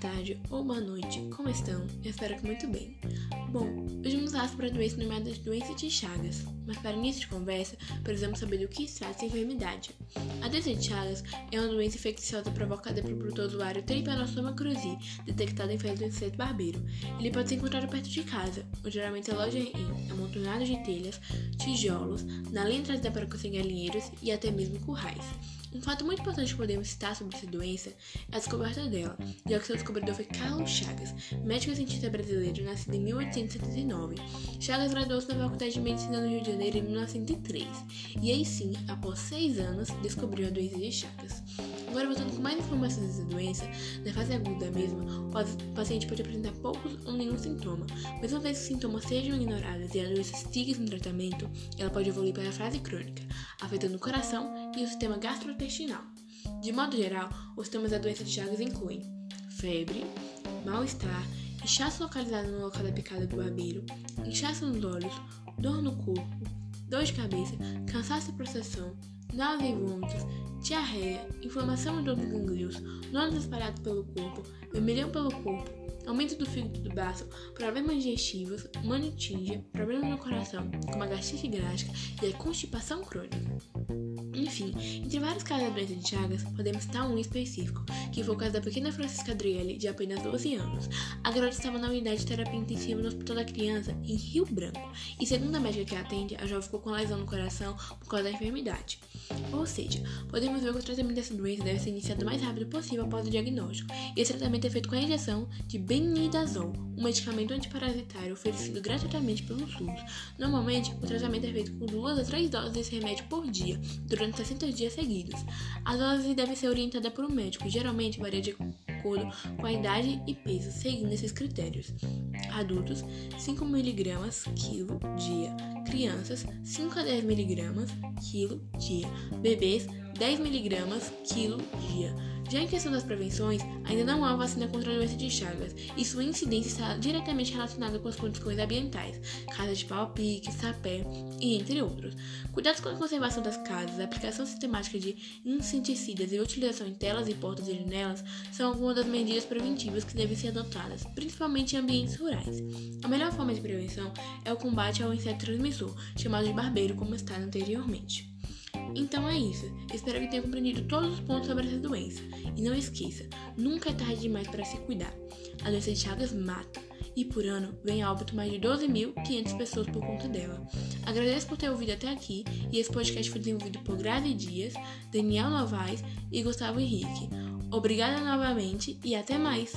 tarde ou boa noite, como estão? Eu espero que muito bem. Bom, hoje vamos falar sobre a doença nomeada doença de Chagas, mas para início de conversa, precisamos saber do que se trata essa enfermidade. A doença de Chagas é uma doença infecciosa provocada pelo protozoário Trypanosoma cruzi, detectada em fezes do inseto barbeiro. Ele pode ser encontrado perto de casa, ou geralmente aloja em amontoados de telhas, tijolos, na linha trazida para conseguir galinheiros e até mesmo currais. Um fato muito importante que podemos citar sobre essa doença é a descoberta dela, já que seu descobridor foi Carlos Chagas, médico e cientista brasileiro nascido em 1879. Chagas graduou-se na Faculdade de Medicina do Rio de Janeiro em 1903, e aí sim, após seis anos, descobriu a doença de Chagas. Agora, voltando com mais informações dessa doença, na fase aguda mesma, o paciente pode apresentar poucos ou nenhum sintoma, mas uma vez que os sintomas sejam ignorados e a doença siga sem tratamento, ela pode evoluir para a fase crônica, afetando o coração e o sistema gastrointestinal. De modo geral, os sintomas da doença de Chagas incluem febre, mal-estar, inchaço localizado no local da picada do barbeiro, inchaço nos olhos, dor no corpo, dor de cabeça, cansaço e processão, náusea e vômitos, diarreia, inflamação dos gânglios, nódulos espalhados pelo corpo, vermelhão pelo corpo, aumento do fígado do baço, problemas digestivos, manitígia, problemas no coração, como a gastrite gástrica e a constipação crônica. Enfim, entre vários casos da doença de Chagas, podemos citar um específico, que foi o caso da pequena Francisca Adriele, de apenas 12 anos. A garota estava na unidade de terapia intensiva no Hospital da Criança, em Rio Branco, e segundo a médica que a atende, a jovem ficou com lesão no coração por causa da enfermidade. Ou seja, podemos ver que o tratamento dessa doença deve ser iniciado o mais rápido possível após o diagnóstico, e esse tratamento é feito com a injeção de benidazol, um medicamento antiparasitário oferecido gratuitamente pelo SUS. Normalmente, o tratamento é feito com duas a três doses desse remédio por dia, durante 60 dias seguidos. A dose deve ser orientada por um médico e geralmente varia de acordo com a idade e peso, seguindo esses critérios. Adultos, 5mg quilo dia. Crianças, 5 a 10mg quilo dia. Bebês, 10mg quilo dia. Já em questão das prevenções, ainda não há vacina contra a doença de Chagas e sua incidência está diretamente relacionada com as condições ambientais, casas de pau-pique, sapé e entre outros. Cuidados com a conservação das casas, aplicação sistemática de inseticidas e utilização em telas e portas e janelas são algumas das medidas preventivas que devem ser adotadas, principalmente em ambientes rurais. A melhor forma de prevenção é o combate ao inseto transmissor, chamado de barbeiro, como está anteriormente. Então é isso. Espero que tenha compreendido todos os pontos sobre essa doença. E não esqueça, nunca é tarde demais para se cuidar. A doença de Chagas mata. E por ano vem a óbito mais de 12.500 pessoas por conta dela. Agradeço por ter ouvido até aqui e esse podcast foi desenvolvido por Grazi Dias, Daniel Novaes e Gustavo Henrique. Obrigada novamente e até mais!